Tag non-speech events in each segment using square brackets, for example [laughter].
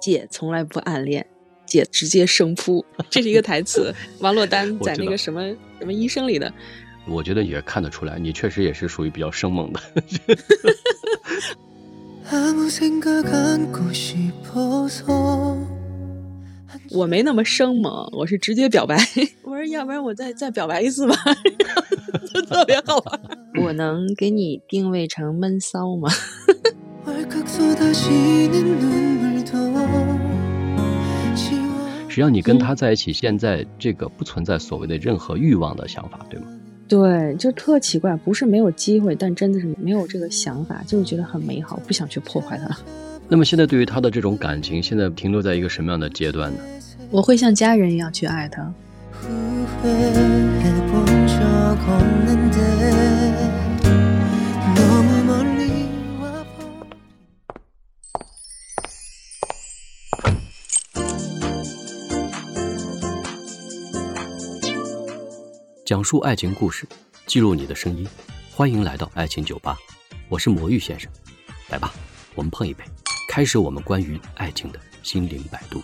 姐从来不暗恋，姐直接生扑，这是一个台词。[laughs] 王珞丹在那个什么什么医生里的。我觉得也看得出来，你确实也是属于比较生猛的。[laughs] 我没那么生猛，我是直接表白。[laughs] 我说，要不然我再再表白一次吧，就特别好玩。我能给你定位成闷骚吗？实际上，你跟他在一起，现在这个不存在所谓的任何欲望的想法，对吗？对，就特奇怪，不是没有机会，但真的是没有这个想法，就是觉得很美好，不想去破坏它。那么现在对于他的这种感情，现在停留在一个什么样的阶段呢？我会像家人一样去爱他。讲述爱情故事，记录你的声音，欢迎来到爱情酒吧，我是魔芋先生，来吧，我们碰一杯，开始我们关于爱情的心灵摆渡。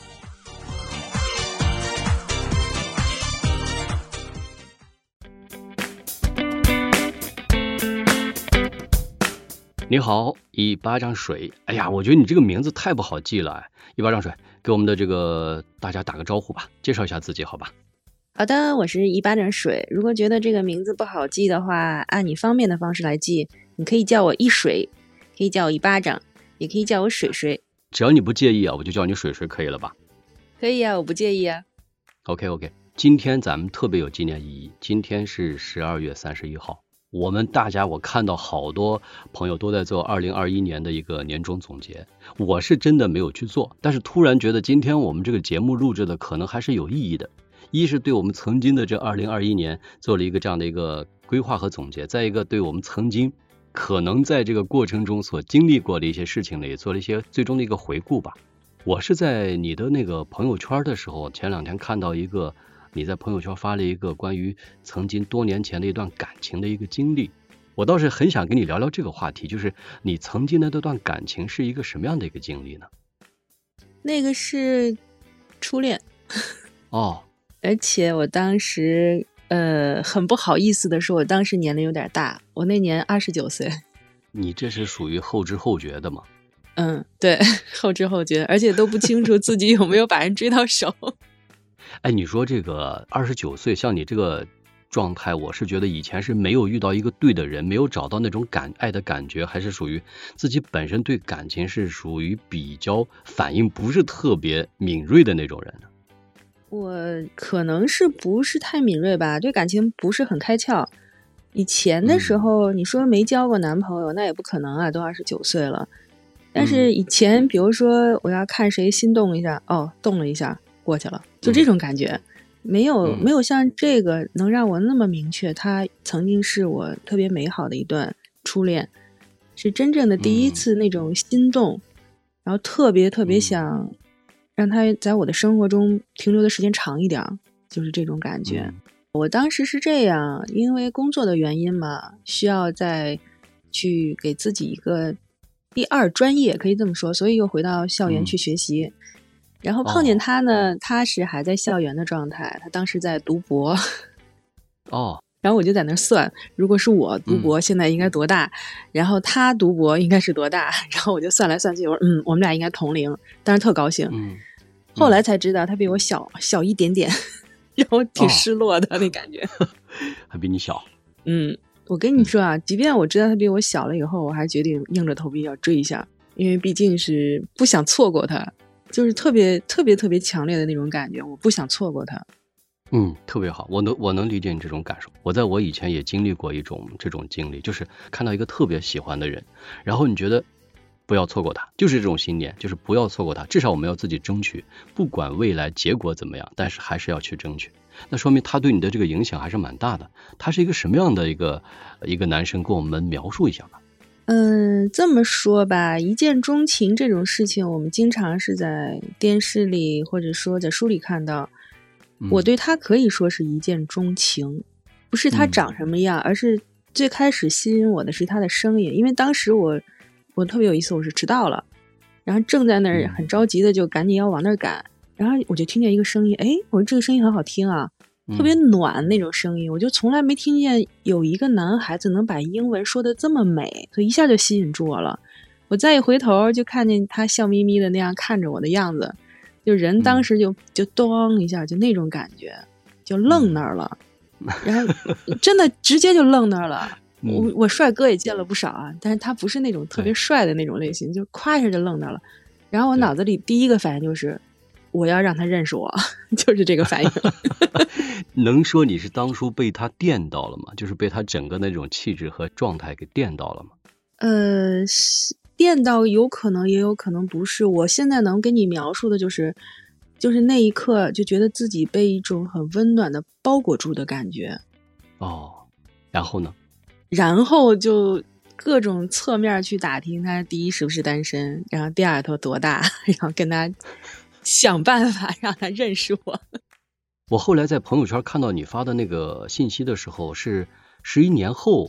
你好，一巴掌水，哎呀，我觉得你这个名字太不好记了，一巴掌水，给我们的这个大家打个招呼吧，介绍一下自己，好吧？好的，我是一巴掌水。如果觉得这个名字不好记的话，按你方便的方式来记，你可以叫我一水，可以叫我一巴掌，也可以叫我水水。只要你不介意啊，我就叫你水水，可以了吧？可以啊，我不介意啊。OK OK，今天咱们特别有纪念意义，今天是十二月三十一号。我们大家我看到好多朋友都在做二零二一年的一个年终总结，我是真的没有去做，但是突然觉得今天我们这个节目录制的可能还是有意义的。一是对我们曾经的这二零二一年做了一个这样的一个规划和总结，再一个对我们曾经可能在这个过程中所经历过的一些事情呢，也做了一些最终的一个回顾吧。我是在你的那个朋友圈的时候，前两天看到一个你在朋友圈发了一个关于曾经多年前的一段感情的一个经历，我倒是很想跟你聊聊这个话题，就是你曾经的那段感情是一个什么样的一个经历呢？那个是初恋 [laughs] 哦。而且我当时，呃，很不好意思的说，我当时年龄有点大，我那年二十九岁。你这是属于后知后觉的吗？嗯，对，[laughs] 后知后觉，而且都不清楚自己有没有把人追到手。[laughs] 哎，你说这个二十九岁，像你这个状态，我是觉得以前是没有遇到一个对的人，没有找到那种感爱的感觉，还是属于自己本身对感情是属于比较反应不是特别敏锐的那种人呢？我可能是不是太敏锐吧，对感情不是很开窍。以前的时候，你说没交过男朋友，那也不可能啊，都二十九岁了。但是以前，比如说我要看谁心动一下，哦，动了一下，过去了，就这种感觉，没有没有像这个能让我那么明确，他曾经是我特别美好的一段初恋，是真正的第一次那种心动，然后特别特别想。让他在我的生活中停留的时间长一点，就是这种感觉。我当时是这样，因为工作的原因嘛，需要再去给自己一个第二专业，可以这么说，所以又回到校园去学习。然后碰见他呢，他是还在校园的状态，他当时在读博。[laughs] 哦。然后我就在那算，如果是我读博，现在应该多大？然后他读博应该是多大？[laughs] 然后我就算来算去，我说嗯，我们俩应该同龄，当时特高兴。嗯，后来才知道他比我小小一点点，[laughs] 让我挺失落的那感觉。[laughs] 还比你小？嗯，我跟你说啊，即便我知道他比我小了以后，我还决定硬着头皮要追一下，因为毕竟是不想错过他，就是特别特别特别强烈的那种感觉，我不想错过他。嗯，特别好，我能我能理解你这种感受。我在我以前也经历过一种这种经历，就是看到一个特别喜欢的人，然后你觉得不要错过他，就是这种信念，就是不要错过他。至少我们要自己争取，不管未来结果怎么样，但是还是要去争取。那说明他对你的这个影响还是蛮大的。他是一个什么样的一个一个男生？跟我们描述一下吧。嗯，这么说吧，一见钟情这种事情，我们经常是在电视里或者说在书里看到。我对他可以说是一见钟情，不是他长什么样，而是最开始吸引我的是他的声音。因为当时我我特别有意思，我是迟到了，然后正在那儿很着急的就赶紧要往那儿赶，然后我就听见一个声音，哎，我说这个声音很好听啊，特别暖那种声音，我就从来没听见有一个男孩子能把英文说的这么美，所以一下就吸引住我了。我再一回头，就看见他笑眯眯的那样看着我的样子，就人当时就就咚一下，就那种感觉，就愣那儿了，[laughs] 然后真的直接就愣那儿了。我我帅哥也见了不少啊，但是他不是那种特别帅的那种类型，就夸一下就愣那儿了。然后我脑子里第一个反应就是，我要让他认识我，[laughs] 就是这个反应。[laughs] 能说你是当初被他电到了吗？就是被他整个那种气质和状态给电到了吗？呃是。电到有可能，也有可能不是。我现在能跟你描述的就是，就是那一刻就觉得自己被一种很温暖的包裹住的感觉。哦，然后呢？然后就各种侧面去打听他第一是不是单身，然后第二他多大，然后跟他 [laughs] 想办法让他认识我。我后来在朋友圈看到你发的那个信息的时候，是十一年后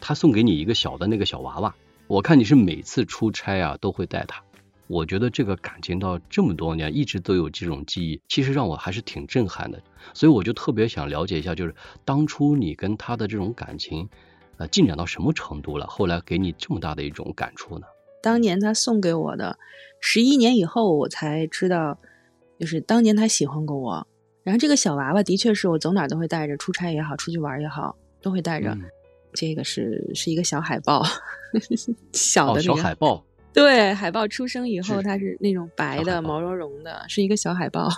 他送给你一个小的那个小娃娃。我看你是每次出差啊都会带他，我觉得这个感情到这么多年一直都有这种记忆，其实让我还是挺震撼的。所以我就特别想了解一下，就是当初你跟他的这种感情，呃，进展到什么程度了？后来给你这么大的一种感触呢？当年他送给我的，十一年以后我才知道，就是当年他喜欢过我。然后这个小娃娃的确是我走哪都会带着，出差也好，出去玩也好，都会带着。这个是是一个小海豹，小的小海豹。对，海豹出生以后，它是那种白的、毛茸茸的，是一个小海豹。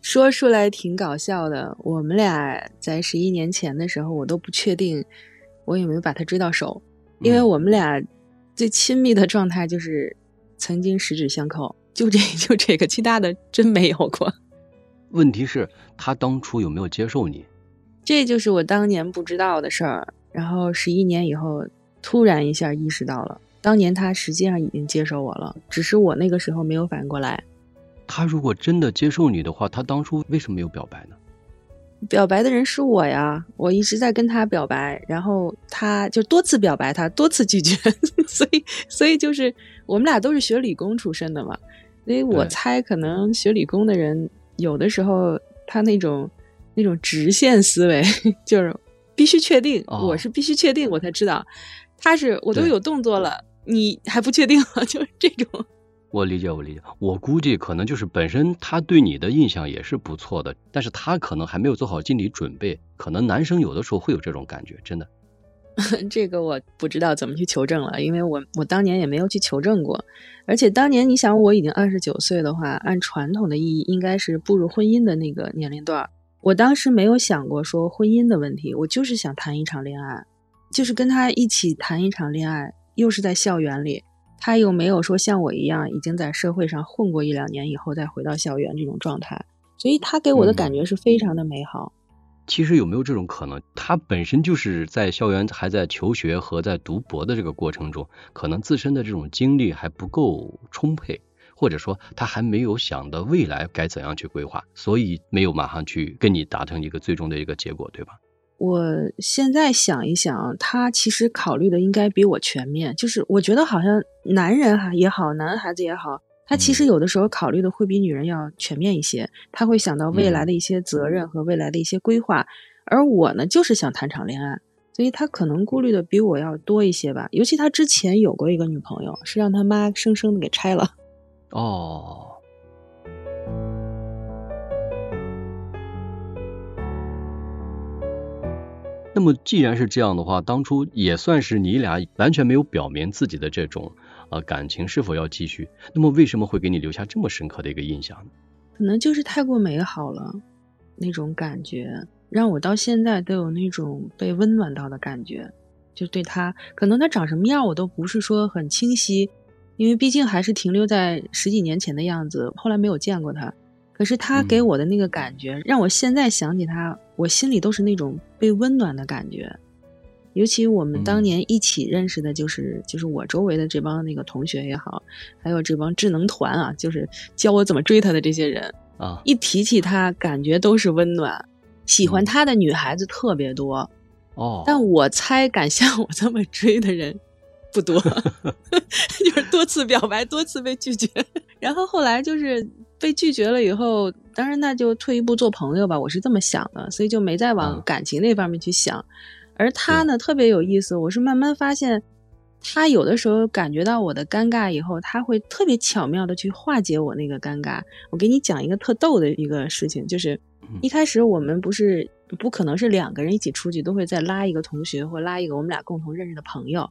说出来挺搞笑的。我们俩在十一年前的时候，我都不确定我有没有把它追到手，因为我们俩最亲密的状态就是曾经十指相扣，就这就这个，其他的真没有过。问题是，他当初有没有接受你？这就是我当年不知道的事儿。然后十一年以后，突然一下意识到了，当年他实际上已经接受我了，只是我那个时候没有反应过来。他如果真的接受你的话，他当初为什么没有表白呢？表白的人是我呀，我一直在跟他表白，然后他就多次表白，他多次拒绝，[laughs] 所以所以就是我们俩都是学理工出身的嘛，所以我猜可能学理工的人有的时候他那种那种直线思维 [laughs] 就是。必须确定，我是必须确定，我才知道，他是我都有动作了，你还不确定吗？[laughs] 就是这种。我理解，我理解。我估计可能就是本身他对你的印象也是不错的，但是他可能还没有做好心理准备。可能男生有的时候会有这种感觉，真的。[laughs] 这个我不知道怎么去求证了，因为我我当年也没有去求证过。而且当年你想我已经二十九岁的话，按传统的意义应该是步入婚姻的那个年龄段。我当时没有想过说婚姻的问题，我就是想谈一场恋爱，就是跟他一起谈一场恋爱，又是在校园里，他又没有说像我一样已经在社会上混过一两年以后再回到校园这种状态，所以他给我的感觉是非常的美好。其实有没有这种可能，他本身就是在校园还在求学和在读博的这个过程中，可能自身的这种精力还不够充沛。或者说他还没有想到未来该怎样去规划，所以没有马上去跟你达成一个最终的一个结果，对吧？我现在想一想，他其实考虑的应该比我全面。就是我觉得好像男人哈也好，男孩子也好，他其实有的时候考虑的会比女人要全面一些。他会想到未来的一些责任和未来的一些规划，而我呢，就是想谈场恋爱，所以他可能顾虑的比我要多一些吧。尤其他之前有过一个女朋友，是让他妈生生的给拆了。哦，那么既然是这样的话，当初也算是你俩完全没有表明自己的这种呃感情是否要继续，那么为什么会给你留下这么深刻的一个印象呢？可能就是太过美好了，那种感觉让我到现在都有那种被温暖到的感觉。就对他，可能他长什么样我都不是说很清晰。因为毕竟还是停留在十几年前的样子，后来没有见过他。可是他给我的那个感觉，让我现在想起他，我心里都是那种被温暖的感觉。尤其我们当年一起认识的，就是就是我周围的这帮那个同学也好，还有这帮智能团啊，就是教我怎么追他的这些人啊，一提起他，感觉都是温暖。喜欢他的女孩子特别多哦，但我猜敢像我这么追的人不多。[laughs] 就是多次表白，多次被拒绝。然后后来就是被拒绝了以后，当然那就退一步做朋友吧，我是这么想的，所以就没再往感情那方面去想。而他呢，特别有意思，我是慢慢发现，他有的时候感觉到我的尴尬以后，他会特别巧妙的去化解我那个尴尬。我给你讲一个特逗的一个事情，就是一开始我们不是不可能是两个人一起出去，都会再拉一个同学或拉一个我们俩共同认识的朋友，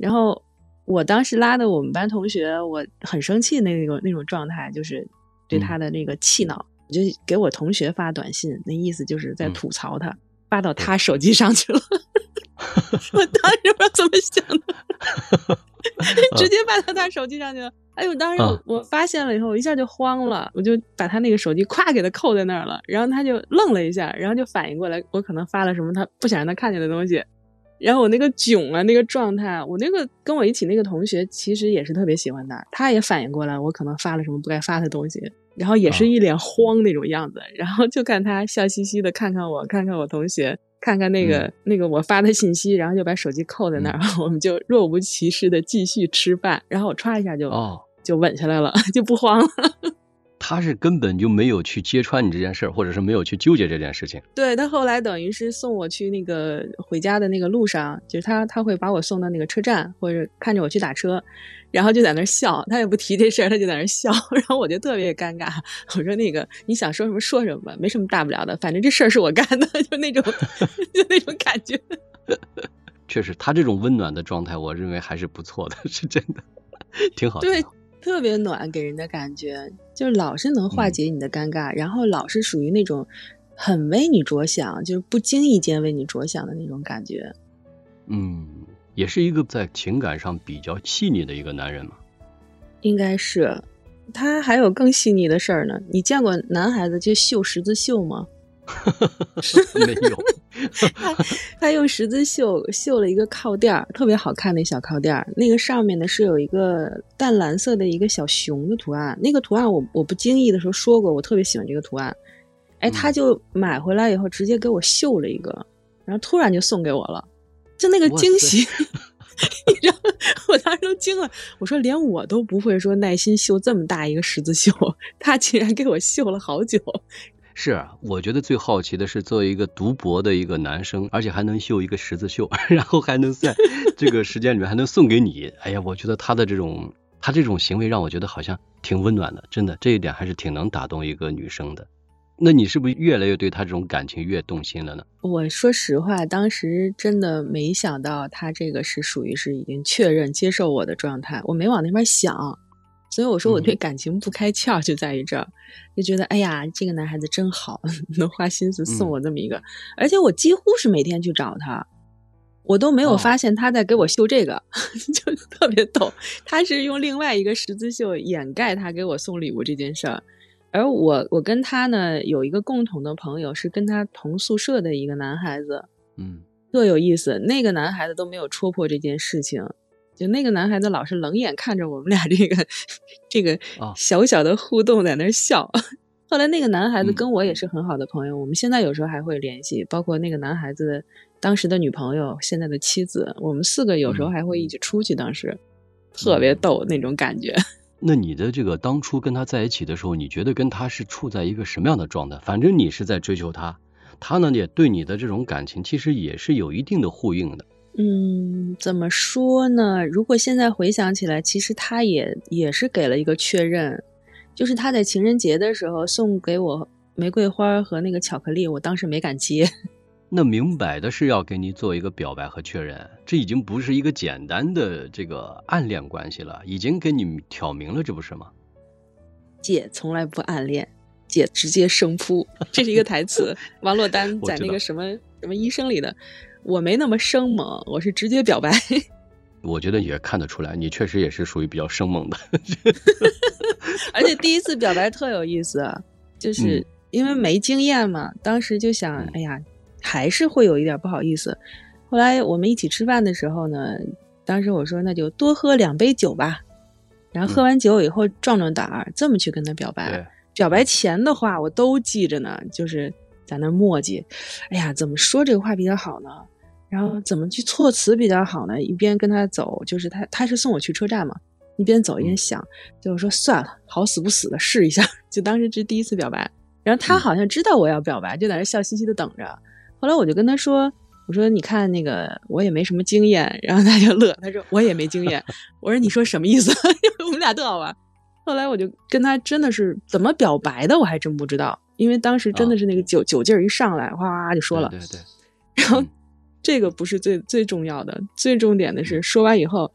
然后。我当时拉的我们班同学，我很生气那个那种状态，就是对他的那个气恼，我就给我同学发短信，那意思就是在吐槽他，发到他手机上去了。[laughs] 我当时不知道怎么想的，[laughs] 直接发到他手机上去了。哎呦，当时我发现了以后，我一下就慌了，我就把他那个手机咵给他扣在那儿了，然后他就愣了一下，然后就反应过来，我可能发了什么他不想让他看见的东西。然后我那个囧啊，那个状态，我那个跟我一起那个同学其实也是特别喜欢他，他也反应过来我可能发了什么不该发的东西，然后也是一脸慌那种样子，然后就看他笑嘻嘻的看看我，看看我同学，看看那个那个我发的信息，然后就把手机扣在那儿，我们就若无其事的继续吃饭，然后我歘一下就就稳下来了，[laughs] 就不慌了。他是根本就没有去揭穿你这件事儿，或者是没有去纠结这件事情。对他后来等于是送我去那个回家的那个路上，就是他他会把我送到那个车站，或者看着我去打车，然后就在那儿笑，他也不提这事儿，他就在那儿笑，[laughs] 然后我就特别尴尬。我说那个你想说什么说什么吧，没什么大不了的，反正这事儿是我干的，[laughs] 就那种 [laughs] 就那种感觉。确实，他这种温暖的状态，我认为还是不错的，是真的，挺好。对。特别暖，给人的感觉就是老是能化解你的尴尬，然后老是属于那种很为你着想，就是不经意间为你着想的那种感觉。嗯，也是一个在情感上比较细腻的一个男人嘛。应该是，他还有更细腻的事儿呢。你见过男孩子去绣十字绣吗？[laughs] 没有。他他用十字绣绣了一个靠垫儿，特别好看的小靠垫儿。那个上面呢是有一个淡蓝色的一个小熊的图案。那个图案我我不经意的时候说过，我特别喜欢这个图案。哎，他就买回来以后直接给我绣了一个，然后突然就送给我了。就那个惊喜，你知道，[laughs] 我当时都惊了。我说连我都不会说耐心绣这么大一个十字绣，他竟然给我绣了好久。是啊，我觉得最好奇的是，作为一个读博的一个男生，而且还能绣一个十字绣，[laughs] 然后还能在这个时间里面还能送给你。哎呀，我觉得他的这种他这种行为让我觉得好像挺温暖的，真的这一点还是挺能打动一个女生的。那你是不是越来越对他这种感情越动心了呢？我说实话，当时真的没想到他这个是属于是已经确认接受我的状态，我没往那边想。所以我说我对感情不开窍就在于这儿，就觉得哎呀，这个男孩子真好，[laughs] 能花心思送我这么一个，而且我几乎是每天去找他，我都没有发现他在给我绣这个，[laughs] 就特别逗。他是用另外一个十字绣掩盖他给我送礼物这件事儿，而我我跟他呢有一个共同的朋友，是跟他同宿舍的一个男孩子，嗯，特有意思。那个男孩子都没有戳破这件事情。就那个男孩子老是冷眼看着我们俩这个这个小小的互动，在那笑。[laughs] 后来那个男孩子跟我也是很好的朋友，我们现在有时候还会联系。包括那个男孩子当时的女朋友，现在的妻子，我们四个有时候还会一起出去。当时特别逗那种感觉。[laughs] 那你的这个当初跟他在一起的时候，你觉得跟他是处在一个什么样的状态？反正你是在追求他，他呢也对你的这种感情其实也是有一定的呼应的。嗯，怎么说呢？如果现在回想起来，其实他也也是给了一个确认，就是他在情人节的时候送给我玫瑰花和那个巧克力，我当时没敢接。[laughs] 那明摆的是要给你做一个表白和确认，这已经不是一个简单的这个暗恋关系了，已经给你挑明了，这不是吗？姐从来不暗恋，姐直接生扑，这是一个台词，[laughs] 王珞丹在那个什么什么医生里的。我没那么生猛，我是直接表白。[laughs] 我觉得也看得出来，你确实也是属于比较生猛的。而且第一次表白特有意思，就是因为没经验嘛，当时就想，哎呀，还是会有一点不好意思。后来我们一起吃饭的时候呢，当时我说那就多喝两杯酒吧，然后喝完酒以后壮壮胆儿，这么去跟他表白。表白前的话我都记着呢，就是。在那磨叽，哎呀，怎么说这个话比较好呢？然后怎么去措辞比较好呢？一边跟他走，就是他他是送我去车站嘛，一边走一边想，就说算了，好死不死的试一下。[laughs] 就当时是第一次表白，然后他好像知道我要表白，就在那笑嘻嘻的等着。后来我就跟他说：“我说你看那个我也没什么经验。”然后他就乐，他说：“我也没经验。”我说：“你说什么意思？” [laughs] 我们俩特好玩。后来我就跟他真的是怎么表白的，我还真不知道，因为当时真的是那个酒酒劲儿一上来，哗哗就说了。对对。[laughs] 然后这个不是最最重要的，最重点的是说完以后。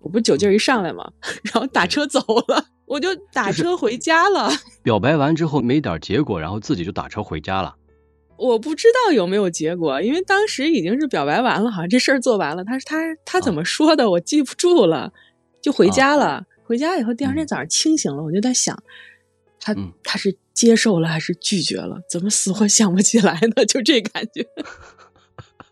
我不酒劲儿一上来嘛，[laughs] 然后打车走了，我就打车回家了。[laughs] 表白完之后没点结果，然后自己就打车回家了。我不知道有没有结果，因为当时已经是表白完了，好像这事儿做完了。他他他怎么说的，我记不住了，就回家了。回家以后，第二天早上清醒了，我就在想，他他是接受了还是拒绝了？怎么死活想不起来呢？[laughs] 就这感觉。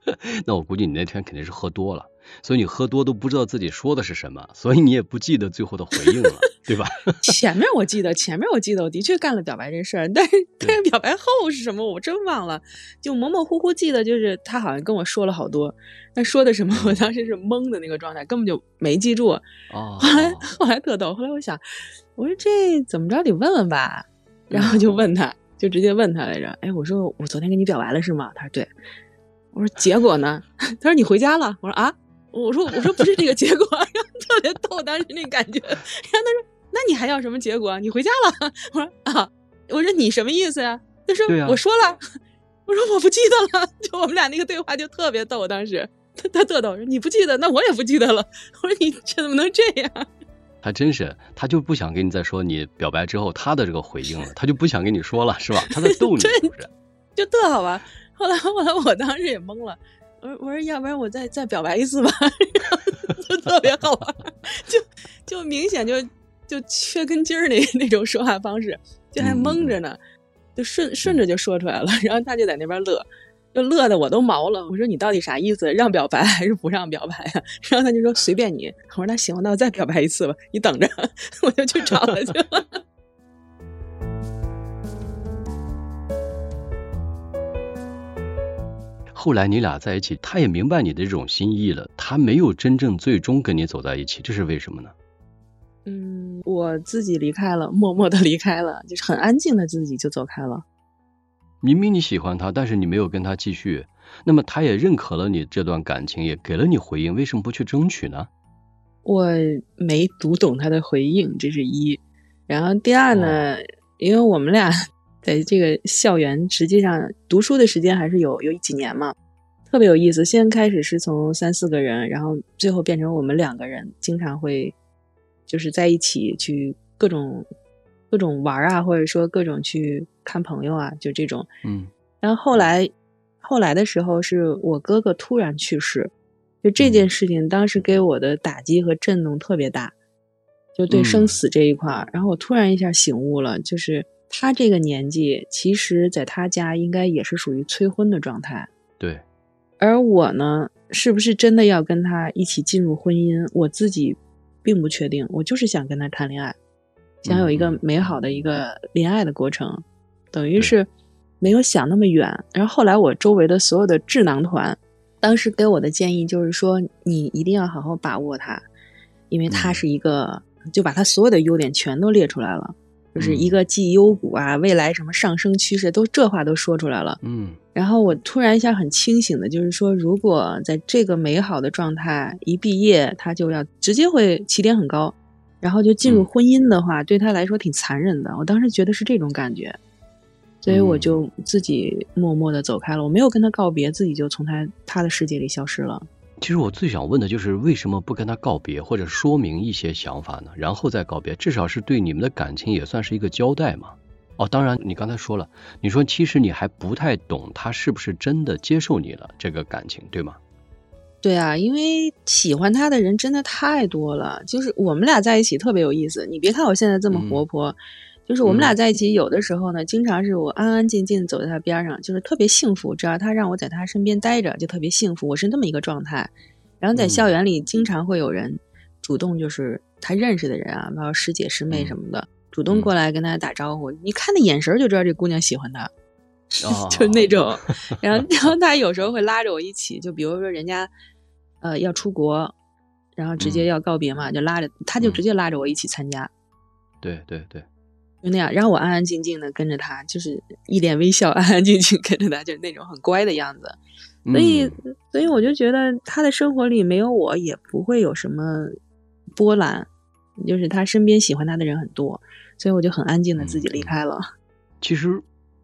[laughs] 那我估计你那天肯定是喝多了。所以你喝多都不知道自己说的是什么，所以你也不记得最后的回应了，对吧？[laughs] 前面我记得，前面我记得，我的确干了表白这事儿，但是但是 [laughs] 表白后是什么，我真忘了，就模模糊糊记得，就是他好像跟我说了好多，但说的什么，我当时是懵的那个状态，根本就没记住。哦。后来后来特逗，后来我想，我说这怎么着得问问吧，然后就问他，就直接问他来着。哎，我说我昨天跟你表白了是吗？他说对。我说结果呢？[laughs] 他说你回家了。我说啊。我说我说不是这个结果，[laughs] 然后特别逗，当时那感觉。[laughs] 然后他说：“那你还要什么结果？你回家了。”我说：“啊，我说你什么意思呀？”他说：“我说了。”我说：“我不记得了。”就我们俩那个对话就特别逗，当时他他特逗，说：“你不记得，那我也不记得了。”我说：“你这怎么能这样？”还真是，他就不想跟你再说你表白之后他的这个回应了，他就不想跟你说了，是吧？他在逗你，是不是？就特好玩。后来后来我当时也懵了。我说我说要不然我再再表白一次吧，就特别好玩，就就明显就就缺根筋儿那那种说话方式，就还蒙着呢，就顺顺着就说出来了，然后他就在那边乐，就乐的我都毛了。我说你到底啥意思？让表白还是不让表白呀？[laughs] 然后他就说随便你。我说那行，那我再表白一次吧，你等着，[laughs] 我就去找他去了。后来你俩在一起，他也明白你的这种心意了，他没有真正最终跟你走在一起，这是为什么呢？嗯，我自己离开了，默默的离开了，[laughs] 就是很安静的自己就走开了。明明你喜欢他，但是你没有跟他继续，那么他也认可了你这段感情，也给了你回应，为什么不去争取呢？我没读懂他的回应，这是一。然后第二呢，因为我们俩。在这个校园，实际上读书的时间还是有有几年嘛，特别有意思。先开始是从三四个人，然后最后变成我们两个人，经常会就是在一起去各种各种玩啊，或者说各种去看朋友啊，就这种。嗯。然后后来后来的时候，是我哥哥突然去世，就这件事情当时给我的打击和震动特别大，就对生死这一块。然后我突然一下醒悟了，就是。他这个年纪，其实在他家应该也是属于催婚的状态。对，而我呢，是不是真的要跟他一起进入婚姻？我自己并不确定。我就是想跟他谈恋爱，想有一个美好的一个恋爱的过程，等于是没有想那么远。然后后来我周围的所有的智囊团，当时给我的建议就是说，你一定要好好把握他，因为他是一个，就把他所有的优点全都列出来了。就是一个绩优股啊，未来什么上升趋势都这话都说出来了。嗯，然后我突然一下很清醒的，就是说，如果在这个美好的状态一毕业，他就要直接会起点很高，然后就进入婚姻的话，对他来说挺残忍的。我当时觉得是这种感觉，所以我就自己默默的走开了，我没有跟他告别，自己就从他他的世界里消失了。其实我最想问的就是为什么不跟他告别，或者说明一些想法呢？然后再告别，至少是对你们的感情也算是一个交代嘛。哦，当然你刚才说了，你说其实你还不太懂他是不是真的接受你了这个感情，对吗？对啊，因为喜欢他的人真的太多了，就是我们俩在一起特别有意思。你别看我现在这么活泼。就是我们俩在一起，有的时候呢，经常是我安安静静走在他边上，就是特别幸福。只要他让我在他身边待着，就特别幸福。我是那么一个状态。然后在校园里，经常会有人主动，就是他认识的人啊，包括师姐师妹什么的，主动过来跟他打招呼。你看那眼神就知道这姑娘喜欢他，[laughs] 就那种。然后，[laughs] 然后他有时候会拉着我一起，就比如说人家呃要出国。然后直接要告别嘛，就拉着他就直接拉着我一起参加。对对对，就那样，然后我安安静静的跟着他，就是一脸微笑，安安静静跟着他，就是那种很乖的样子。所以，所以我就觉得他的生活里没有我也不会有什么波澜，就是他身边喜欢他的人很多，所以我就很安静的自己离开了。其实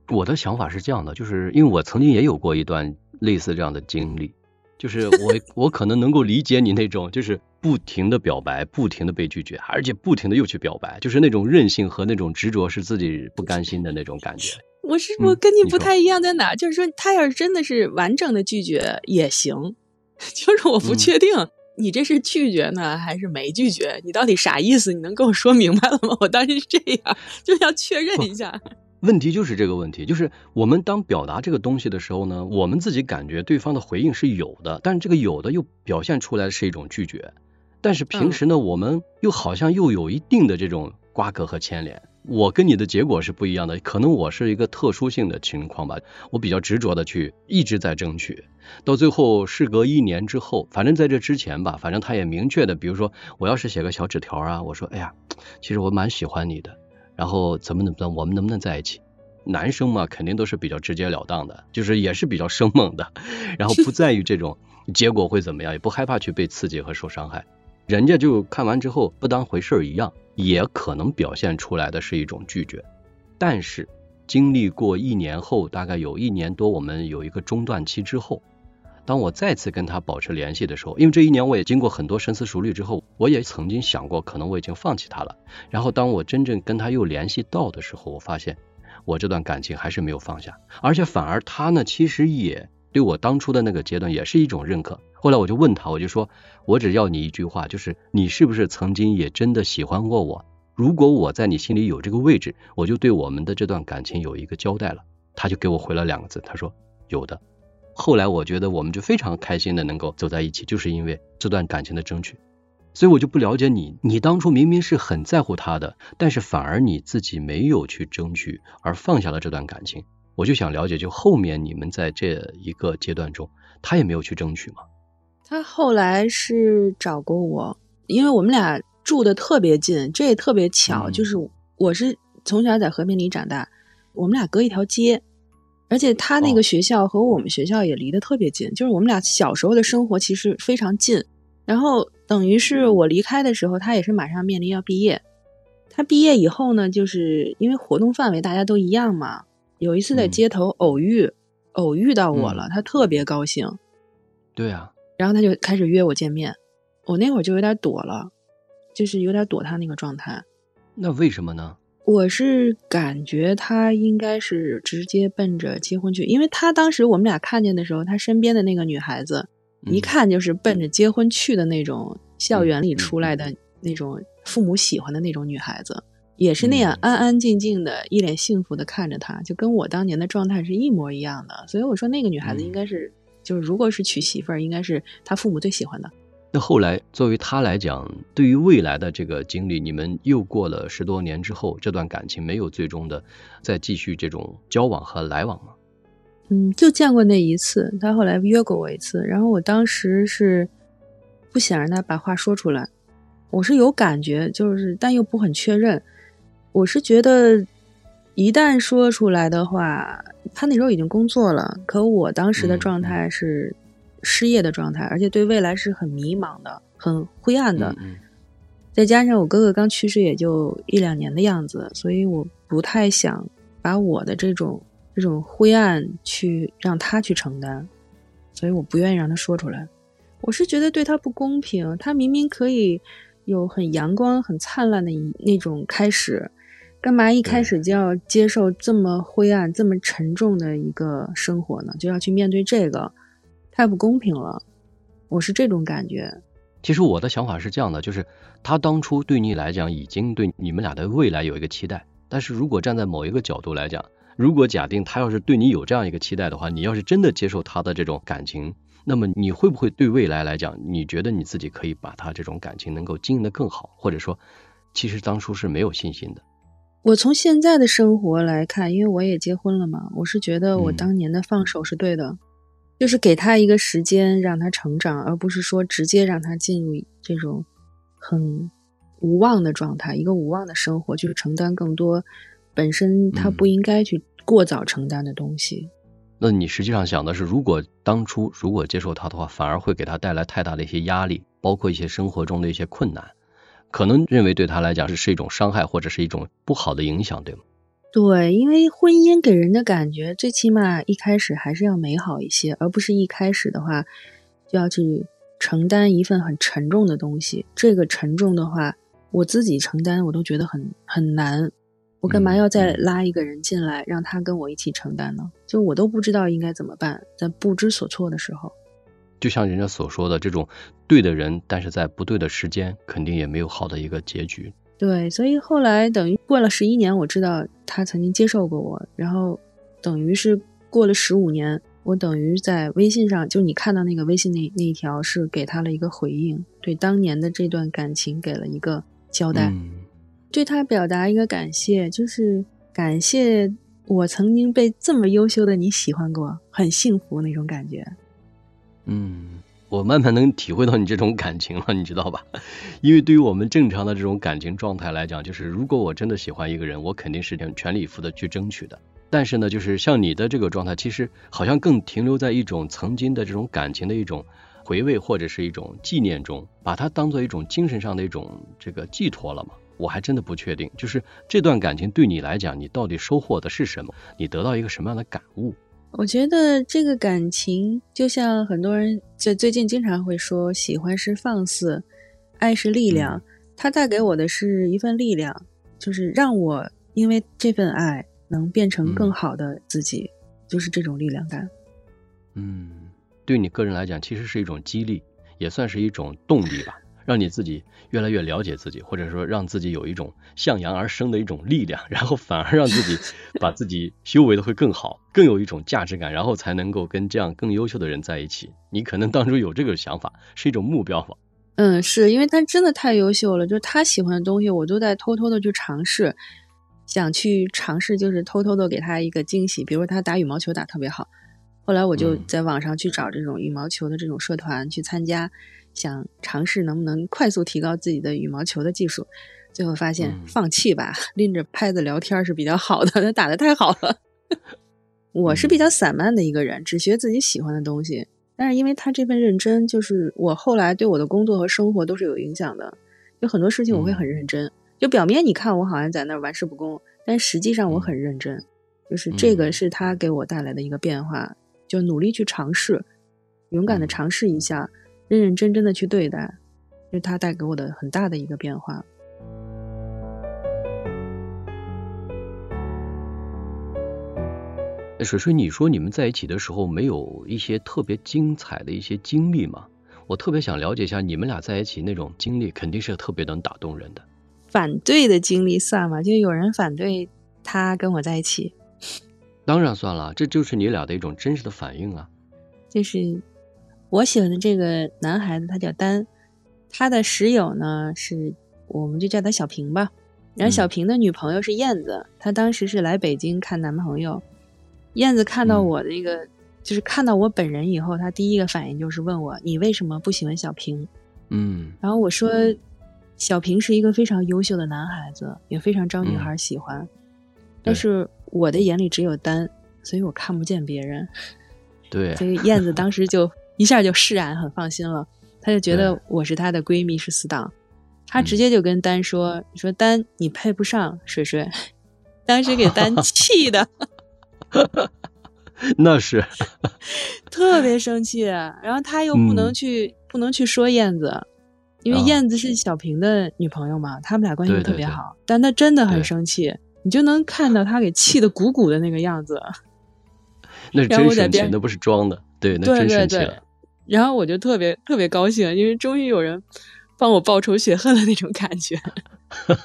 我的想法是这样的，就是因为我曾经也有过一段类似这样的经历，就是我 [laughs] 我可能能够理解你那种，就是不停的表白，不停的被拒绝，而且不停的又去表白，就是那种任性和那种执着是自己不甘心的那种感觉。我是我跟你不太一样在哪？就是说，他要是真的是完整的拒绝也行，[laughs] 就是我不确定你这是拒绝呢还是没拒绝，你到底啥意思？你能跟我说明白了吗？我当时是这样，就要确认一下。问题就是这个问题，就是我们当表达这个东西的时候呢，我们自己感觉对方的回应是有的，但是这个有的又表现出来是一种拒绝，但是平时呢，我们又好像又有一定的这种瓜葛和牵连。我跟你的结果是不一样的，可能我是一个特殊性的情况吧，我比较执着的去一直在争取，到最后事隔一年之后，反正在这之前吧，反正他也明确的，比如说我要是写个小纸条啊，我说哎呀，其实我蛮喜欢你的，然后怎么怎么，我们能不能在一起？男生嘛，肯定都是比较直截了当的，就是也是比较生猛的，[laughs] 然后不在于这种结果会怎么样，也不害怕去被刺激和受伤害。人家就看完之后不当回事儿一样，也可能表现出来的是一种拒绝。但是经历过一年后，大概有一年多，我们有一个中断期之后，当我再次跟他保持联系的时候，因为这一年我也经过很多深思熟虑之后，我也曾经想过，可能我已经放弃他了。然后当我真正跟他又联系到的时候，我发现我这段感情还是没有放下，而且反而他呢，其实也对我当初的那个阶段也是一种认可。后来我就问他，我就说，我只要你一句话，就是你是不是曾经也真的喜欢过我？如果我在你心里有这个位置，我就对我们的这段感情有一个交代了。他就给我回了两个字，他说有的。后来我觉得我们就非常开心的能够走在一起，就是因为这段感情的争取。所以我就不了解你，你当初明明是很在乎他的，但是反而你自己没有去争取，而放下了这段感情。我就想了解，就后面你们在这一个阶段中，他也没有去争取吗？他后来是找过我，因为我们俩住的特别近，这也特别巧，就是我是从小在和平里长大，我们俩隔一条街，而且他那个学校和我们学校也离得特别近，就是我们俩小时候的生活其实非常近。然后等于是我离开的时候，他也是马上面临要毕业。他毕业以后呢，就是因为活动范围大家都一样嘛，有一次在街头偶遇，偶遇到我了，他特别高兴。对啊。然后他就开始约我见面，我那会儿就有点躲了，就是有点躲他那个状态。那为什么呢？我是感觉他应该是直接奔着结婚去，因为他当时我们俩看见的时候，他身边的那个女孩子，一看就是奔着结婚去的那种校园里出来的那种父母喜欢的那种女孩子，也是那样安安静静的，一脸幸福的看着他，就跟我当年的状态是一模一样的。所以我说那个女孩子应该是。就是如果是娶媳妇儿，应该是他父母最喜欢的。那后来作为他来讲，对于未来的这个经历，你们又过了十多年之后，这段感情没有最终的再继续这种交往和来往吗？嗯，就见过那一次，他后来约过我一次，然后我当时是不想让他把话说出来，我是有感觉，就是但又不很确认，我是觉得。一旦说出来的话，他那时候已经工作了，可我当时的状态是失业的状态，而且对未来是很迷茫的、很灰暗的。再加上我哥哥刚去世也就一两年的样子，所以我不太想把我的这种这种灰暗去让他去承担，所以我不愿意让他说出来。我是觉得对他不公平，他明明可以有很阳光、很灿烂的一那种开始。干嘛一开始就要接受这么灰暗、这么沉重的一个生活呢？就要去面对这个，太不公平了。我是这种感觉。其实我的想法是这样的，就是他当初对你来讲已经对你们俩的未来有一个期待。但是如果站在某一个角度来讲，如果假定他要是对你有这样一个期待的话，你要是真的接受他的这种感情，那么你会不会对未来来讲，你觉得你自己可以把他这种感情能够经营的更好？或者说，其实当初是没有信心的？我从现在的生活来看，因为我也结婚了嘛，我是觉得我当年的放手是对的。就是给他一个时间让他成长，而不是说直接让他进入这种很无望的状态，一个无望的生活，就是承担更多本身他不应该去过早承担的东西。那你实际上想的是，如果当初如果接受他的话，反而会给他带来太大的一些压力，包括一些生活中的一些困难，可能认为对他来讲是是一种伤害或者是一种不好的影响，对吗？对，因为婚姻给人的感觉，最起码一开始还是要美好一些，而不是一开始的话就要去承担一份很沉重的东西。这个沉重的话，我自己承担我都觉得很很难。我干嘛要再拉一个人进来，让他跟我一起承担呢？就我都不知道应该怎么办，在不知所措的时候，就像人家所说的，这种对的人，但是在不对的时间，肯定也没有好的一个结局。对，所以后来等于过了十一年，我知道他曾经接受过我，然后等于是过了十五年，我等于在微信上，就你看到那个微信那那一条，是给他了一个回应，对当年的这段感情给了一个交代。对他表达一个感谢，就是感谢我曾经被这么优秀的你喜欢过，很幸福那种感觉。嗯，我慢慢能体会到你这种感情了，你知道吧？[laughs] 因为对于我们正常的这种感情状态来讲，就是如果我真的喜欢一个人，我肯定是全力以赴的去争取的。但是呢，就是像你的这个状态，其实好像更停留在一种曾经的这种感情的一种回味或者是一种纪念中，把它当做一种精神上的一种这个寄托了嘛。我还真的不确定，就是这段感情对你来讲，你到底收获的是什么？你得到一个什么样的感悟？我觉得这个感情就像很多人就最近经常会说，喜欢是放肆，爱是力量。它带给我的是一份力量，就是让我因为这份爱能变成更好的自己，就是这种力量感。嗯，对你个人来讲，其实是一种激励，也算是一种动力吧。让你自己越来越了解自己，或者说让自己有一种向阳而生的一种力量，然后反而让自己 [laughs] 把自己修为的会更好，更有一种价值感，然后才能够跟这样更优秀的人在一起。你可能当初有这个想法，是一种目标吧？嗯，是因为他真的太优秀了，就是他喜欢的东西，我都在偷偷的去尝试，想去尝试，就是偷偷的给他一个惊喜。比如他打羽毛球打特别好，后来我就在网上去找这种羽毛球的这种社团去参加。想尝试能不能快速提高自己的羽毛球的技术，最后发现放弃吧，拎着拍子聊天是比较好的。[laughs] 他打的太好了。[laughs] 我是比较散漫的一个人，只学自己喜欢的东西。但是因为他这份认真，就是我后来对我的工作和生活都是有影响的。有很多事情我会很认真，就表面你看我好像在那儿玩世不恭，但实际上我很认真。就是这个是他给我带来的一个变化，就努力去尝试，勇敢的尝试一下。认认真真的去对待，是他带给我的很大的一个变化。水水，你说你们在一起的时候没有一些特别精彩的一些经历吗？我特别想了解一下你们俩在一起那种经历，肯定是特别能打动人的。反对的经历算吗？就有人反对他跟我在一起？当然算了，这就是你俩的一种真实的反应啊。就是。我喜欢的这个男孩子，他叫丹，他的室友呢是，我们就叫他小平吧。然后小平的女朋友是燕子，她当时是来北京看男朋友。燕子看到我的一个，就是看到我本人以后，她第一个反应就是问我：“你为什么不喜欢小平？”嗯，然后我说：“小平是一个非常优秀的男孩子，也非常招女孩喜欢，但是我的眼里只有丹，所以我看不见别人。”对，所以燕子当时就。一下就释然，很放心了。她就觉得我是她的闺蜜，是死党。她直接就跟丹说：“你说丹，你配不上水水。[laughs] ”当时给丹 [laughs] 气的，[laughs] 那是特别生气。然后他又不能去，不能去说燕子，因为燕子是小平的女朋友嘛，他们俩关系特别好。但他真的很生气，你就能看到他给气的鼓鼓的那个样子。那是真生气，那不是装的。对，那真生气了。然后我就特别特别高兴，因为终于有人帮我报仇雪恨的那种感觉。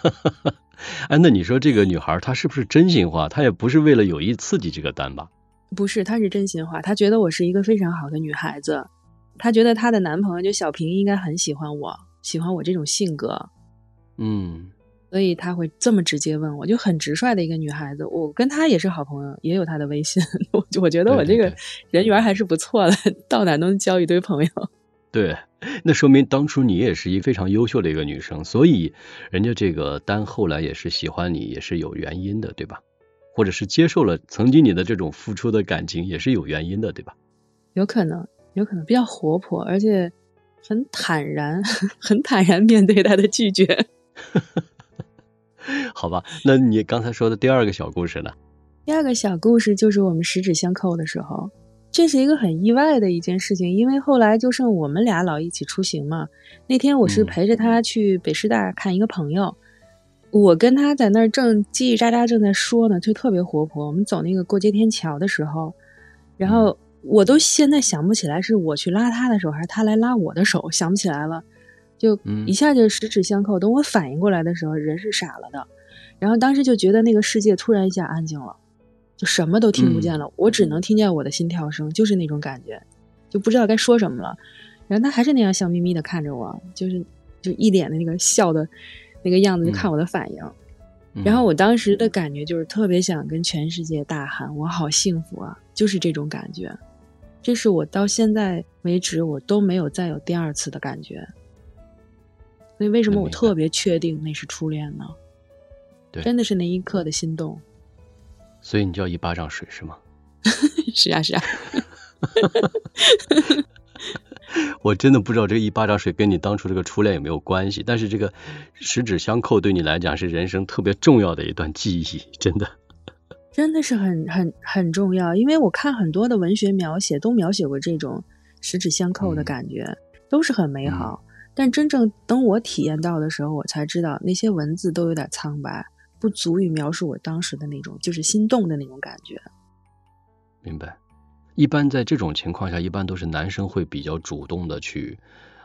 [laughs] 哎，那你说这个女孩她是不是真心话？她也不是为了有意刺激这个单吧？不是，她是真心话。她觉得我是一个非常好的女孩子，她觉得她的男朋友就小平应该很喜欢我，喜欢我这种性格。嗯，所以他会这么直接问我，就很直率的一个女孩子。我跟她也是好朋友，也有她的微信。[laughs] 我我觉得我这个人缘还是不错的，[laughs] 到哪都能交一堆朋友。[laughs] 对，那说明当初你也是一非常优秀的一个女生，所以人家这个丹后来也是喜欢你，也是有原因的，对吧？或者是接受了曾经你的这种付出的感情，也是有原因的，对吧？有可能，有可能比较活泼，而且很坦然，很坦然面对他的拒绝。[laughs] 好吧，那你刚才说的第二个小故事呢？第二个小故事就是我们十指相扣的时候。这是一个很意外的一件事情，因为后来就剩我们俩老一起出行嘛。那天我是陪着他去北师大看一个朋友，我跟他在那儿正叽叽喳喳正在说呢，就特别活泼。我们走那个过街天桥的时候，然后我都现在想不起来是我去拉他的手还是他来拉我的手，想不起来了，就一下就十指相扣。等我反应过来的时候，人是傻了的，然后当时就觉得那个世界突然一下安静了。就什么都听不见了，我只能听见我的心跳声，就是那种感觉，就不知道该说什么了。然后他还是那样笑眯眯的看着我，就是就一脸的那个笑的那个样子，就看我的反应。然后我当时的感觉就是特别想跟全世界大喊：“我好幸福啊！”就是这种感觉。这是我到现在为止我都没有再有第二次的感觉。所以为什么我特别确定那是初恋呢？真的是那一刻的心动。所以你叫一巴掌水是吗？是 [laughs] 啊是啊，[laughs] 我真的不知道这个一巴掌水跟你当初这个初恋有没有关系，但是这个十指相扣对你来讲是人生特别重要的一段记忆，真的，[laughs] 真的是很很很重要。因为我看很多的文学描写都描写过这种十指相扣的感觉，都是很美好。但真正等我体验到的时候，我才知道那些文字都有点苍白。不足以描述我当时的那种，就是心动的那种感觉。明白。一般在这种情况下，一般都是男生会比较主动的去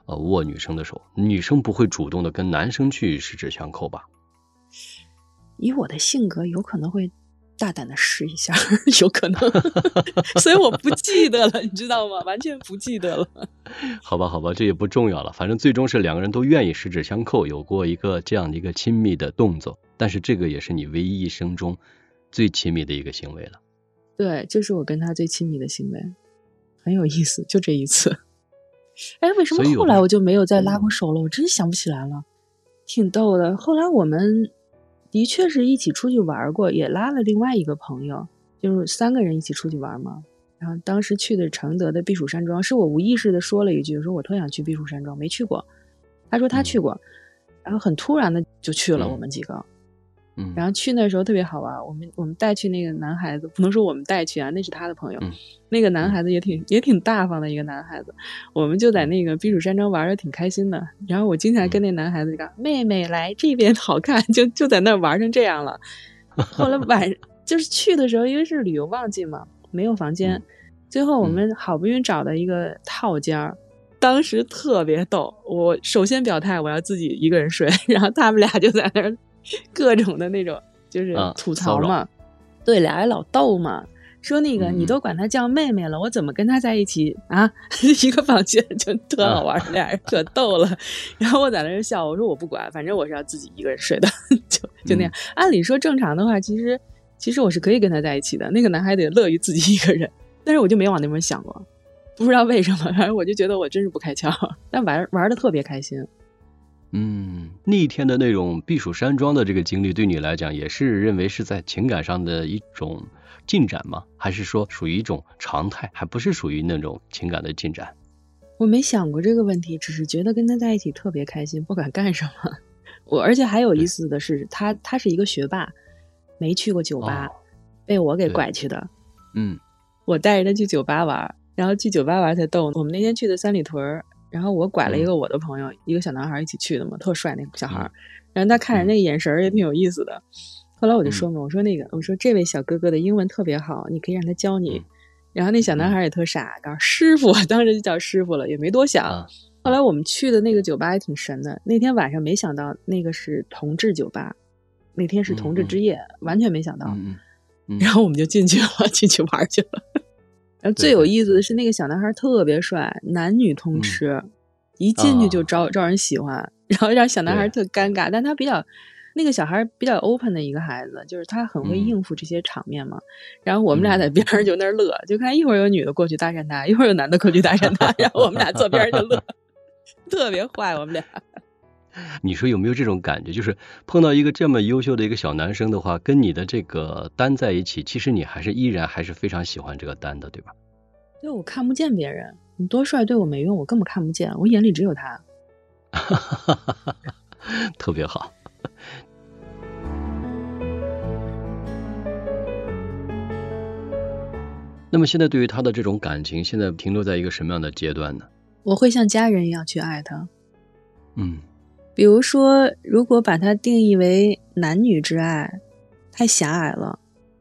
呃握女生的手，女生不会主动的跟男生去十指相扣吧？以我的性格，有可能会。大胆的试一下，[laughs] 有可能，[laughs] 所以我不记得了，你知道吗？完全不记得了。[laughs] 好吧，好吧，这也不重要了，反正最终是两个人都愿意十指相扣，有过一个这样的一个亲密的动作。但是这个也是你唯一一生中最亲密的一个行为了。对，就是我跟他最亲密的行为，很有意思，就这一次。哎，为什么后来我就没有再拉过手了？我真想不起来了，挺逗的。后来我们。的确是一起出去玩过，也拉了另外一个朋友，就是三个人一起出去玩嘛。然后当时去的承德的避暑山庄，是我无意识的说了一句，说我特想去避暑山庄，没去过。他说他去过，然后很突然的就去了，我们几个。嗯，然后去那时候特别好玩，我们我们带去那个男孩子，不能说我们带去啊，那是他的朋友。那个男孩子也挺也挺大方的一个男孩子，我们就在那个避暑山庄玩的挺开心的。然后我经常跟那男孩子讲：“妹妹来这边好看。[laughs] ”就就在那玩成这样了。后来晚 [laughs] 就是去的时候，因为是旅游旺季嘛，没有房间。最后我们好不容易找到一个套间儿，当时特别逗。我首先表态我要自己一个人睡，[laughs] 然后他们俩就在那儿。[laughs] 各种的那种就是吐槽嘛，对，俩人老逗嘛，说那个你都管她叫妹妹了，我怎么跟她在一起啊？[laughs] 一个房间就特好玩，俩人可逗了。[laughs] 然后我在那儿笑，我说我不管，反正我是要自己一个人睡的，就就那样。按理说正常的话，其实其实我是可以跟他在一起的。那个男孩子也乐于自己一个人，但是我就没往那边想过，不知道为什么，反正我就觉得我真是不开窍，但玩玩的特别开心。嗯，那一天的那种避暑山庄的这个经历，对你来讲也是认为是在情感上的一种进展吗？还是说属于一种常态，还不是属于那种情感的进展？我没想过这个问题，只是觉得跟他在一起特别开心，不管干什么。[laughs] 我而且还有意思的是，他他是一个学霸，没去过酒吧，被我给拐去的。嗯，我带着他去酒吧玩，然后去酒吧玩才逗。我们那天去的三里屯。然后我拐了一个我的朋友，一个小男孩一起去的嘛，特帅那个小孩。然后他看着那个眼神也挺有意思的。后来我就说嘛，我说那个，我说这位小哥哥的英文特别好，你可以让他教你。然后那小男孩也特傻，告诉师傅，[laughs] 当时就叫师傅了，也没多想。后来我们去的那个酒吧也挺神的，那天晚上没想到那个是同志酒吧，那天是同志之夜，完全没想到。然后我们就进去了，[laughs] 进去玩去了。然后最有意思的是，那个小男孩特别帅，男女通吃，一进去就招招人喜欢。[laughs] 然后让小男孩特尴尬，但他比较那个小孩比较 open 的一个孩子，就是他很会应付这些场面嘛。然后我们俩在边上就那乐，就看一会儿有女的过去搭讪他，一会儿有男的过去搭讪他，[laughs] 然后我们俩坐边上就乐，[laughs] 特别坏，我们俩。[laughs] 你说有没有这种感觉？就是碰到一个这么优秀的一个小男生的话，跟你的这个单在一起，其实你还是依然还是非常喜欢这个单的，对吧？对，我看不见别人，你多帅对我没用，我根本看不见，我眼里只有他。[laughs] 特别好。那么现在对于他的这种感情，现在停留在一个什么样的阶段呢？我会像家人一样去爱他。嗯。比如说，如果把它定义为男女之爱，太狭隘了。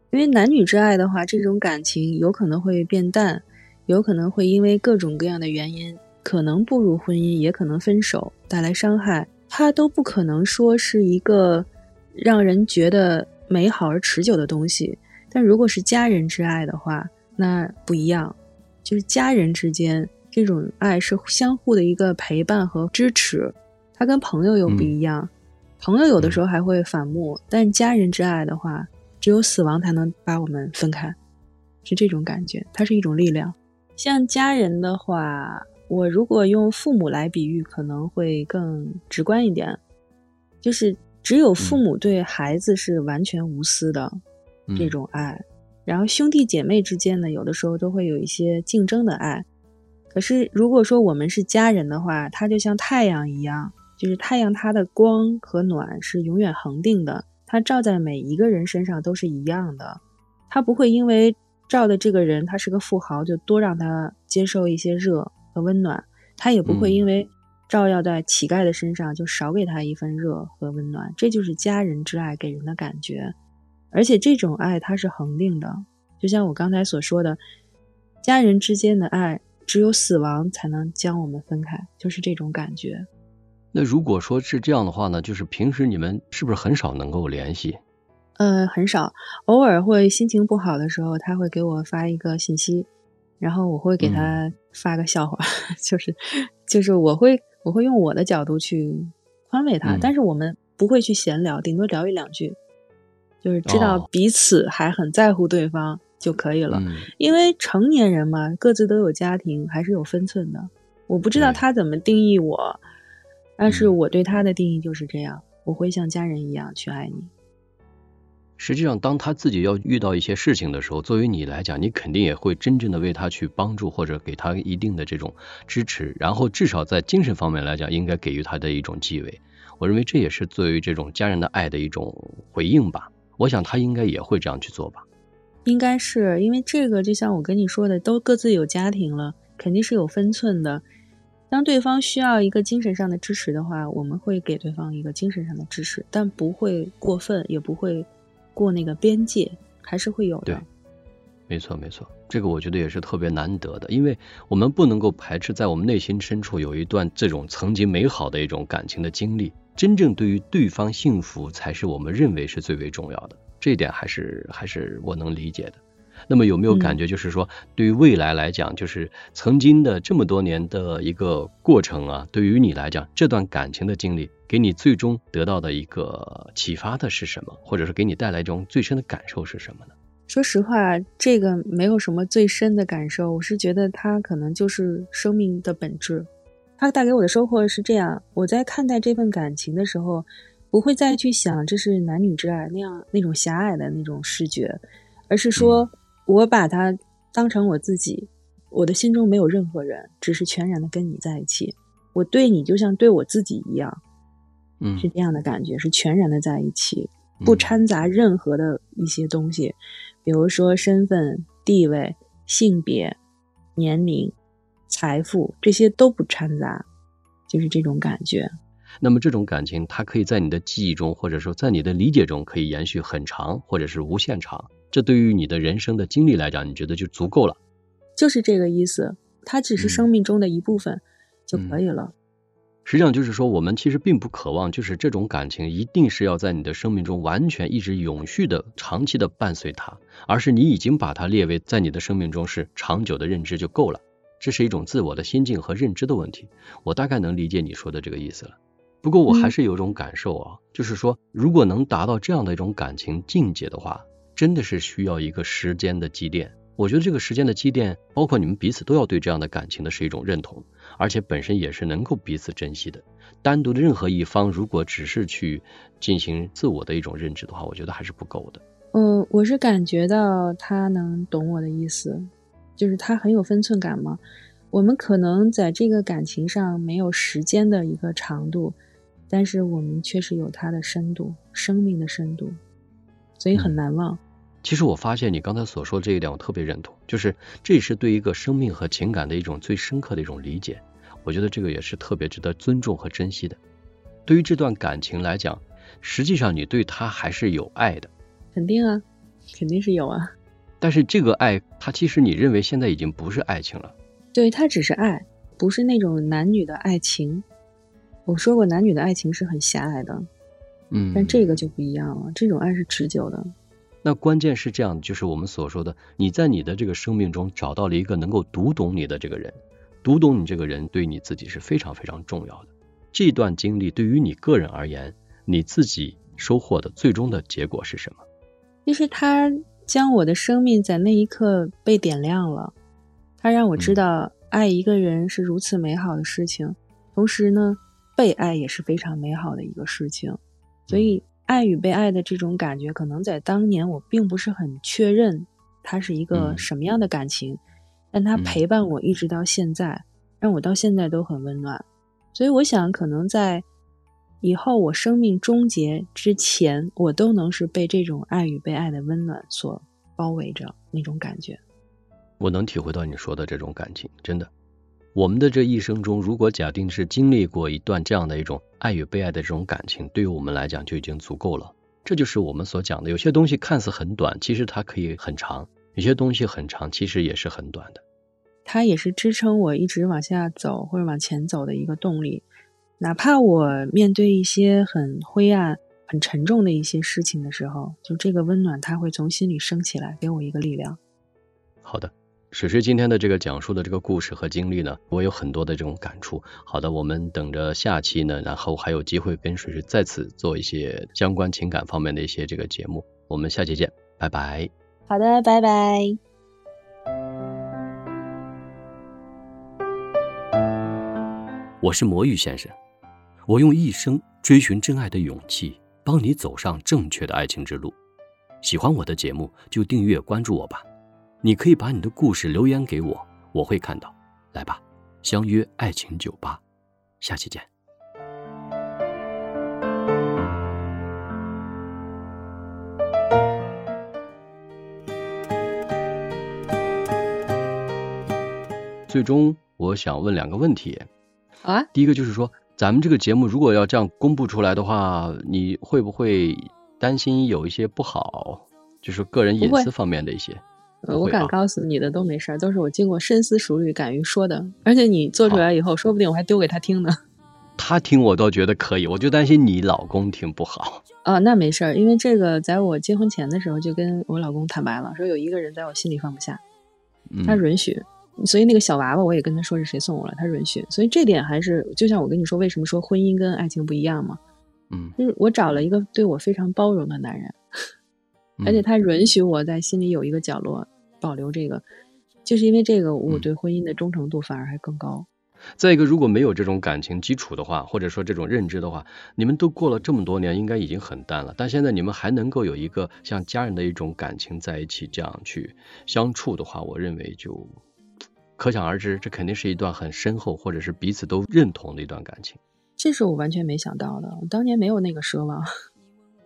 因为男女之爱的话，这种感情有可能会变淡，有可能会因为各种各样的原因，可能步入婚姻，也可能分手，带来伤害。它都不可能说是一个让人觉得美好而持久的东西。但如果是家人之爱的话，那不一样，就是家人之间这种爱是相互的一个陪伴和支持。他跟朋友又不一样，朋友有的时候还会反目，但家人之爱的话，只有死亡才能把我们分开，是这种感觉。它是一种力量。像家人的话，我如果用父母来比喻，可能会更直观一点，就是只有父母对孩子是完全无私的这种爱，然后兄弟姐妹之间呢，有的时候都会有一些竞争的爱。可是如果说我们是家人的话，他就像太阳一样。就是太阳，它的光和暖是永远恒定的，它照在每一个人身上都是一样的，它不会因为照的这个人他是个富豪，就多让他接受一些热和温暖，他也不会因为照耀在乞丐的身上就少给他一份热和温暖。这就是家人之爱给人的感觉，而且这种爱它是恒定的，就像我刚才所说的，家人之间的爱只有死亡才能将我们分开，就是这种感觉。那如果说是这样的话呢，就是平时你们是不是很少能够联系？呃，很少，偶尔会心情不好的时候，他会给我发一个信息，然后我会给他发个笑话，[laughs] 就是就是我会我会用我的角度去宽慰他，但是我们不会去闲聊，顶多聊一两句，就是知道彼此还很在乎对方就可以了。因为成年人嘛，各自都有家庭，还是有分寸的。我不知道他怎么定义我。但是我对他的定义就是这样，我会像家人一样去爱你。实际上，当他自己要遇到一些事情的时候，作为你来讲，你肯定也会真正的为他去帮助，或者给他一定的这种支持，然后至少在精神方面来讲，应该给予他的一种继慰。我认为这也是作为这种家人的爱的一种回应吧。我想他应该也会这样去做吧。应该是因为这个，就像我跟你说的，都各自有家庭了，肯定是有分寸的。当对方需要一个精神上的支持的话，我们会给对方一个精神上的支持，但不会过分，也不会过那个边界，还是会有的。对，没错没错，这个我觉得也是特别难得的，因为我们不能够排斥在我们内心深处有一段这种曾经美好的一种感情的经历。真正对于对方幸福，才是我们认为是最为重要的，这一点还是还是我能理解的。那么有没有感觉，就是说，对于未来来讲，就是曾经的这么多年的一个过程啊，对于你来讲，这段感情的经历，给你最终得到的一个启发的是什么，或者是给你带来一种最深的感受是什么呢？说实话，这个没有什么最深的感受，我是觉得它可能就是生命的本质。它带给我的收获是这样：我在看待这份感情的时候，不会再去想这是男女之爱那样那种狭隘的那种视觉，而是说。我把它当成我自己，我的心中没有任何人，只是全然的跟你在一起。我对你就像对我自己一样，嗯，是这样的感觉，是全然的在一起，不掺杂任何的一些东西，比如说身份、地位、性别、年龄、财富这些都不掺杂，就是这种感觉。那么这种感情，它可以在你的记忆中，或者说在你的理解中，可以延续很长，或者是无限长。这对于你的人生的经历来讲，你觉得就足够了？就是这个意思，它只是生命中的一部分就可以了。实际上就是说，我们其实并不渴望，就是这种感情一定是要在你的生命中完全一直永续的、长期的伴随它，而是你已经把它列为在你的生命中是长久的认知就够了。这是一种自我的心境和认知的问题。我大概能理解你说的这个意思了。不过我还是有种感受啊，就是说，如果能达到这样的一种感情境界的话，真的是需要一个时间的积淀。我觉得这个时间的积淀，包括你们彼此都要对这样的感情的是一种认同，而且本身也是能够彼此珍惜的。单独的任何一方，如果只是去进行自我的一种认知的话，我觉得还是不够的。嗯，我是感觉到他能懂我的意思，就是他很有分寸感嘛。我们可能在这个感情上没有时间的一个长度。但是我们确实有它的深度，生命的深度，所以很难忘。其实我发现你刚才所说这一点，我特别认同，就是这是对一个生命和情感的一种最深刻的一种理解。我觉得这个也是特别值得尊重和珍惜的。对于这段感情来讲，实际上你对他还是有爱的。肯定啊，肯定是有啊。[laughs] 但是这个爱，它其实你认为现在已经不是爱情了。对，它只是爱，不是那种男女的爱情。我说过，男女的爱情是很狭隘的，嗯，但这个就不一样了，这种爱是持久的。那关键是这样，就是我们所说的，你在你的这个生命中找到了一个能够读懂你的这个人，读懂你这个人对你自己是非常非常重要的。这段经历对于你个人而言，你自己收获的最终的结果是什么？就是他将我的生命在那一刻被点亮了，他让我知道爱一个人是如此美好的事情，同时呢。被爱也是非常美好的一个事情，所以爱与被爱的这种感觉，可能在当年我并不是很确认它是一个什么样的感情，但它陪伴我一直到现在，让我到现在都很温暖。所以我想，可能在以后我生命终结之前，我都能是被这种爱与被爱的温暖所包围着那种感觉。我能体会到你说的这种感情，真的。我们的这一生中，如果假定是经历过一段这样的一种爱与被爱的这种感情，对于我们来讲就已经足够了。这就是我们所讲的，有些东西看似很短，其实它可以很长；有些东西很长，其实也是很短的。它也是支撑我一直往下走或者往前走的一个动力。哪怕我面对一些很灰暗、很沉重的一些事情的时候，就这个温暖，它会从心里升起来，给我一个力量。好的。水水今天的这个讲述的这个故事和经历呢，我有很多的这种感触。好的，我们等着下期呢，然后还有机会跟水水再次做一些相关情感方面的一些这个节目。我们下期见，拜拜。好的，拜拜。我是魔芋先生，我用一生追寻真爱的勇气，帮你走上正确的爱情之路。喜欢我的节目就订阅关注我吧。你可以把你的故事留言给我，我会看到。来吧，相约爱情酒吧，下期见。最终，我想问两个问题。啊？第一个就是说，咱们这个节目如果要这样公布出来的话，你会不会担心有一些不好，就是个人隐私方面的一些？我敢告诉你的都没事儿，都是我经过深思熟虑敢于说的。而且你做出来以后，说不定我还丢给他听呢。他听我倒觉得可以，我就担心你老公听不好。[laughs] 啊，那没事儿，因为这个在我结婚前的时候就跟我老公坦白了，说有一个人在我心里放不下，他允许。所以那个小娃娃我也跟他说是谁送我了，他允许。所以这点还是就像我跟你说，为什么说婚姻跟爱情不一样嘛？嗯，就是我找了一个对我非常包容的男人。而且他允许我在心里有一个角落保留这个，就是因为这个，我对婚姻的忠诚度反而还更高。再一个，如果没有这种感情基础的话，或者说这种认知的话，你们都过了这么多年，应该已经很淡了。但现在你们还能够有一个像家人的一种感情在一起，这样去相处的话，我认为就可想而知，这肯定是一段很深厚，或者是彼此都认同的一段感情。这是我完全没想到的，我当年没有那个奢望。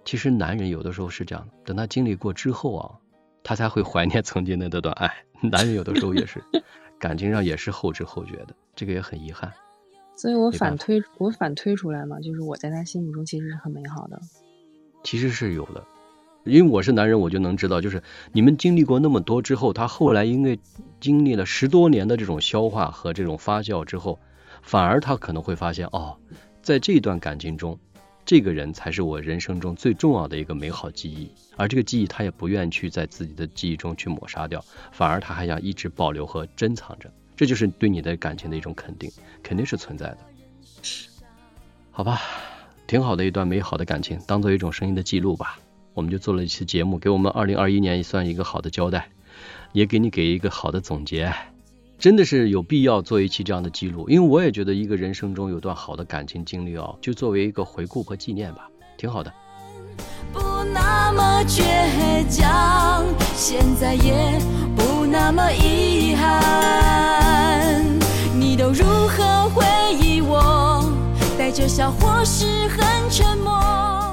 其实男人有的时候是这样的，等他经历过之后啊，他才会怀念曾经的那段爱。男人有的时候也是，[laughs] 感情上也是后知后觉的，这个也很遗憾。所以我反推，我反推出来嘛，就是我在他心目中其实是很美好的。其实是有的，因为我是男人，我就能知道，就是你们经历过那么多之后，他后来因为经历了十多年的这种消化和这种发酵之后，反而他可能会发现，哦，在这段感情中。这个人才是我人生中最重要的一个美好记忆，而这个记忆他也不愿去在自己的记忆中去抹杀掉，反而他还想一直保留和珍藏着，这就是对你的感情的一种肯定，肯定是存在的。好吧，挺好的一段美好的感情，当做一种声音的记录吧。我们就做了一期节目，给我们二零二一年也算一个好的交代，也给你给一个好的总结。真的是有必要做一期这样的记录，因为我也觉得一个人生中有段好的感情经历哦，就作为一个回顾和纪念吧，挺好的。不那么倔强，现在也不那么遗憾。你都如何回忆我？带着笑或是很沉默。